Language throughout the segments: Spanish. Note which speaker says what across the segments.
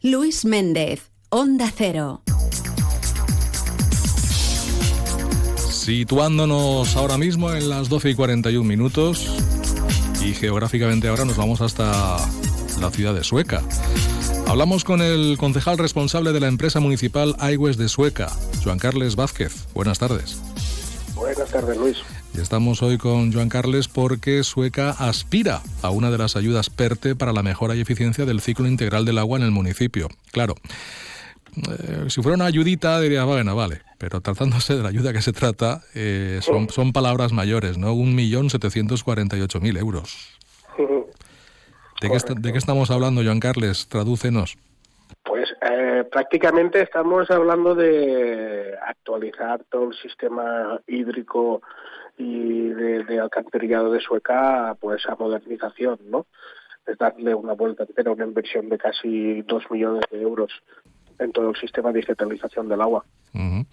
Speaker 1: Luis Méndez, Onda Cero.
Speaker 2: Situándonos ahora mismo en las 12 y 41 minutos y geográficamente ahora nos vamos hasta la ciudad de Sueca. Hablamos con el concejal responsable de la empresa municipal Aigües de Sueca, Joan Carles Vázquez. Buenas tardes.
Speaker 3: Buenas tardes, Luis.
Speaker 2: Y estamos hoy con Joan Carles porque Sueca aspira a una de las ayudas PERTE para la mejora y eficiencia del ciclo integral del agua en el municipio. Claro, eh, si fuera una ayudita diría, bueno, vale, pero tratándose de la ayuda que se trata, eh, son, son palabras mayores, ¿no? Un millón setecientos cuarenta y ocho mil euros. ¿De qué, ¿De qué, estamos hablando, Joan Carles? Tradúcenos.
Speaker 3: Pues eh, prácticamente estamos hablando de actualizar todo el sistema hídrico y de, de alcantarillado de Sueca pues a modernización, ¿no? Es darle una vuelta entera, una inversión de casi dos millones de euros en todo el sistema de digitalización del agua.
Speaker 2: Uh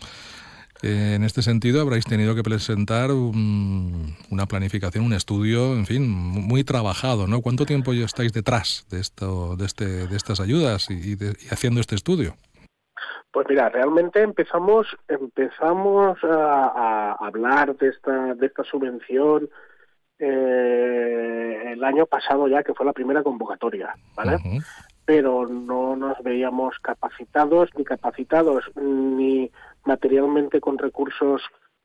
Speaker 2: en este sentido, habréis tenido que presentar un, una planificación, un estudio, en fin, muy trabajado, ¿no? ¿Cuánto tiempo ya estáis detrás de esto, de este, de estas ayudas y, de, y haciendo este estudio?
Speaker 3: Pues mira, realmente empezamos empezamos a, a hablar de esta de esta subvención eh, el año pasado ya que fue la primera convocatoria, ¿vale? Uh -huh. Pero no nos veíamos capacitados ni capacitados ni materialmente con recursos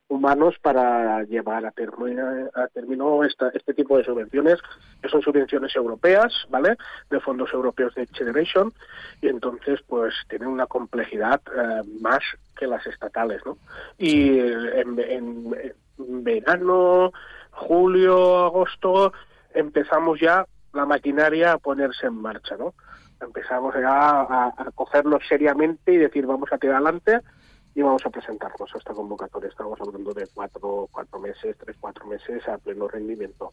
Speaker 3: humanos para llevar a término, a término esta, este tipo de subvenciones, que son subvenciones europeas, ¿vale? De fondos europeos de Generation, y entonces, pues, tienen una complejidad eh, más que las estatales, ¿no? Y en, en, en verano, julio, agosto, empezamos ya la maquinaria a ponerse en marcha, ¿no? Empezamos ya a, a cogernos seriamente y decir, vamos a tirar adelante, y vamos a presentarnos a esta convocatoria. Estamos hablando de cuatro, cuatro meses, tres, cuatro meses a pleno rendimiento.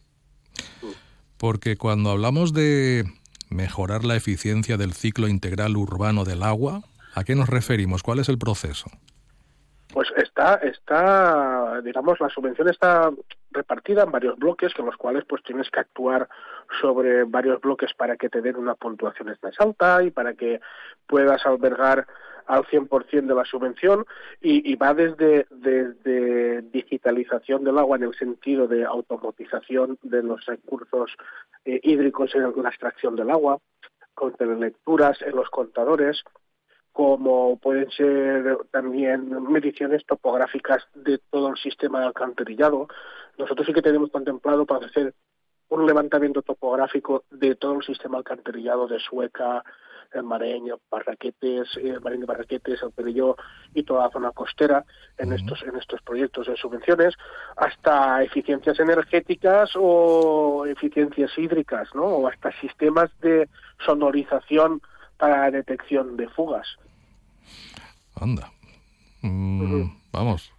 Speaker 2: Porque cuando hablamos de mejorar la eficiencia del ciclo integral urbano del agua, ¿a qué nos referimos? ¿Cuál es el proceso?
Speaker 3: Pues está, está, digamos, la subvención está repartida en varios bloques, con los cuales pues tienes que actuar sobre varios bloques para que te den una puntuación más alta y para que puedas albergar al 100% de la subvención y, va desde, desde digitalización del agua en el sentido de automatización de los recursos eh, hídricos en la extracción del agua, con lecturas en los contadores, como pueden ser también mediciones topográficas de todo el sistema de alcantarillado. Nosotros sí que tenemos contemplado para hacer un levantamiento topográfico de todo el sistema alcantarillado de Sueca, el Mareño, Barraquetes, el Marín de Barraquetes, el Perelló y toda la zona costera en uh -huh. estos en estos proyectos de subvenciones, hasta eficiencias energéticas o eficiencias hídricas, ¿no? O hasta sistemas de sonorización para detección de fugas.
Speaker 2: Anda. Mm, uh -huh. Vamos,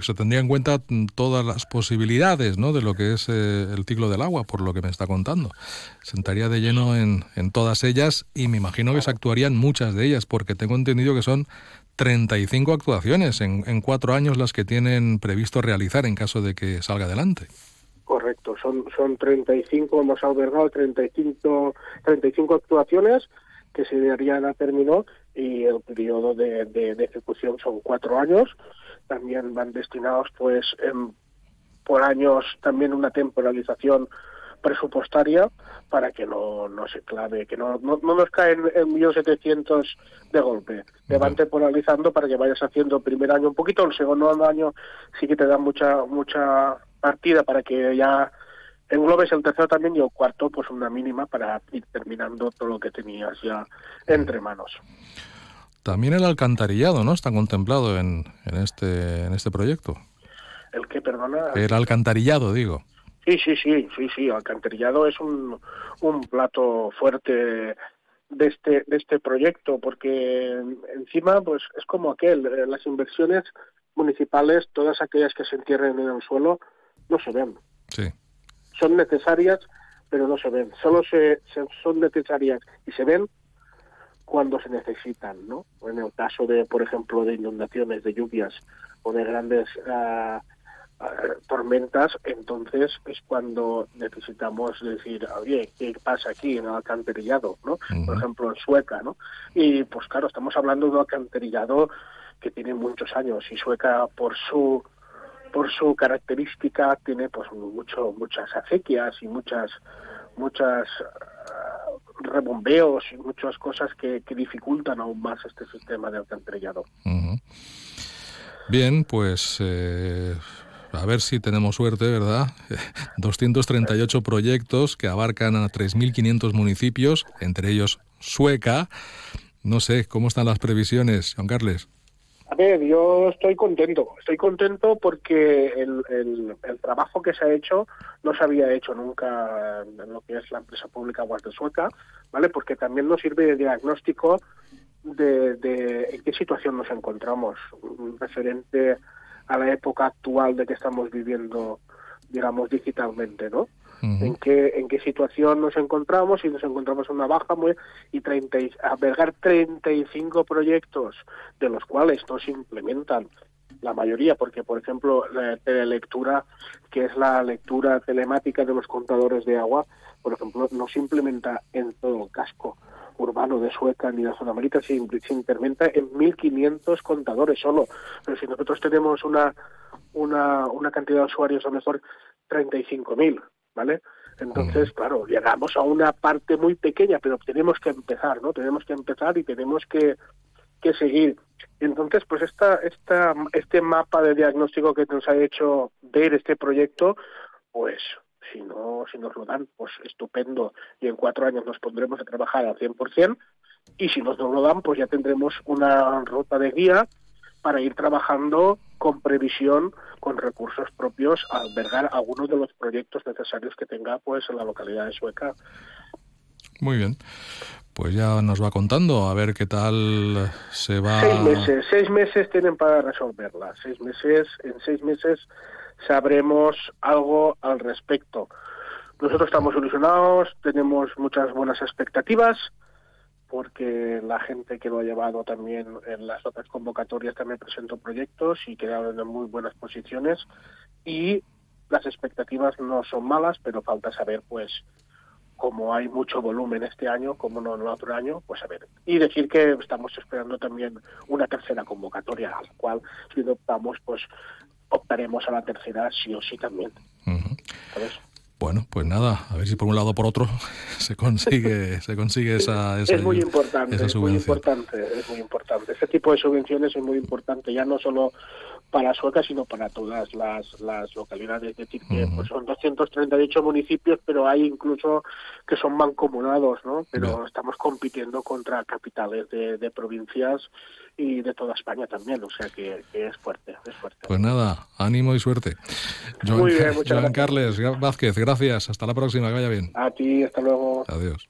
Speaker 2: se tendría en cuenta todas las posibilidades ¿no? de lo que es eh, el ciclo del agua, por lo que me está contando. Sentaría de lleno en, todas ellas y me imagino que se actuarían muchas de ellas, porque tengo entendido que son 35 actuaciones en, cuatro años las que tienen previsto realizar en caso de que salga adelante.
Speaker 3: Correcto, son, son 35, hemos albergado 35, 35 actuaciones que se darían a término y el periodo de ejecución son cuatro años también van destinados pues en, por años también una temporalización presupuestaria para que no, no se clave, que no, no, no nos caen en 1.700 de golpe. Te van temporalizando para que vayas haciendo el primer año un poquito, el segundo año sí que te dan mucha mucha partida para que ya englobes el tercero también y el cuarto pues una mínima para ir terminando todo lo que tenías ya entre manos.
Speaker 2: También el alcantarillado, ¿no? Está contemplado en, en, este, en este proyecto.
Speaker 3: ¿El qué, perdona?
Speaker 2: El alcantarillado, digo.
Speaker 3: Sí, sí, sí, sí, sí. Alcantarillado es un, un plato fuerte de este, de este proyecto, porque encima, pues es como aquel, eh, las inversiones municipales, todas aquellas que se entierren en el suelo, no se ven.
Speaker 2: Sí.
Speaker 3: Son necesarias, pero no se ven. Solo se, se son necesarias y se ven cuando se necesitan, ¿no? En el caso de, por ejemplo, de inundaciones, de lluvias o de grandes uh, tormentas, entonces es cuando necesitamos decir, oye, ¿qué pasa aquí en el alcantarillado? ¿no? Por ejemplo, en Sueca, ¿no? Y pues claro, estamos hablando de un alcantarillado que tiene muchos años y Sueca por su por su característica tiene pues mucho muchas acequias y muchas muchas uh, rebombeos y muchas cosas que, dificultan aún más este sistema de alcantarillado.
Speaker 2: Bien, pues eh, a ver si tenemos suerte, ¿verdad? 238 proyectos que abarcan a 3.500 municipios, entre ellos Sueca. No sé, ¿cómo están las previsiones, Juan Carles?
Speaker 3: A ver, yo estoy contento. Estoy contento porque el, el, trabajo que se ha hecho no se había hecho nunca en lo que es la empresa pública Guardia Sueca, ¿vale? Porque también nos sirve de diagnóstico de, de en qué situación nos encontramos, referente a la época actual de que estamos viviendo, digamos, digitalmente, ¿no? En qué en qué situación nos encontramos y nos encontramos en una baja muy y 30 albergar 35 proyectos de los cuales no se implementan la mayoría porque por ejemplo la telelectura que es la lectura telemática de los contadores de agua por ejemplo no se implementa en todo el casco urbano de Sueca ni de zona marita se, se implementa en 1.500 contadores solo. Pero si nosotros tenemos una una, una cantidad de usuarios a lo mejor 35.000 ¿vale? Entonces, claro, llegamos a una parte muy pequeña, pero tenemos que empezar, ¿no? Tenemos que empezar y tenemos que, que seguir. Entonces, pues esta, esta, este mapa de diagnóstico que nos ha hecho ver este proyecto, pues si no si nos lo dan, pues estupendo. Y en cuatro años nos pondremos a trabajar al 100%. Y si nos lo dan, pues ya tendremos una ruta de guía para ir trabajando con previsión, con recursos propios, a albergar algunos de los proyectos necesarios que tenga pues en la localidad de Sueca.
Speaker 2: Muy bien. Pues ya nos va contando a ver qué tal se va.
Speaker 3: Seis meses, seis meses tienen para resolverla. Seis meses, en seis meses sabremos algo al respecto. Nosotros estamos ilusionados, tenemos muchas buenas expectativas porque la gente que lo ha llevado también en las otras convocatorias también presentó proyectos y quedaron en muy buenas posiciones y las expectativas no son malas, pero falta saber pues como hay mucho volumen este año, como no en el otro año, pues a ver. Y decir que estamos esperando también una tercera convocatoria, a la cual si optamos, pues optaremos a la tercera sí o sí también.
Speaker 2: Bueno, pues nada, a ver si por un lado o por otro se consigue, se consigue esa, esa
Speaker 3: Es muy importante, es muy importante, es muy importante. Este tipo de subvenciones es muy importante, ya no solo para Sueca, sino para todas las, las localidades. Es decir, que pues son 238 municipios, pero hay incluso que son mancomunados, ¿no? Pero estamos compitiendo contra capitales de, de provincias y de toda España también, o sea que, es fuerte, es fuerte.
Speaker 2: Pues nada, ánimo y suerte. Joan, Muy bien, muchas Carles Vázquez, gracias, hasta la próxima, que vaya bien.
Speaker 3: A ti, hasta luego.
Speaker 2: Adiós.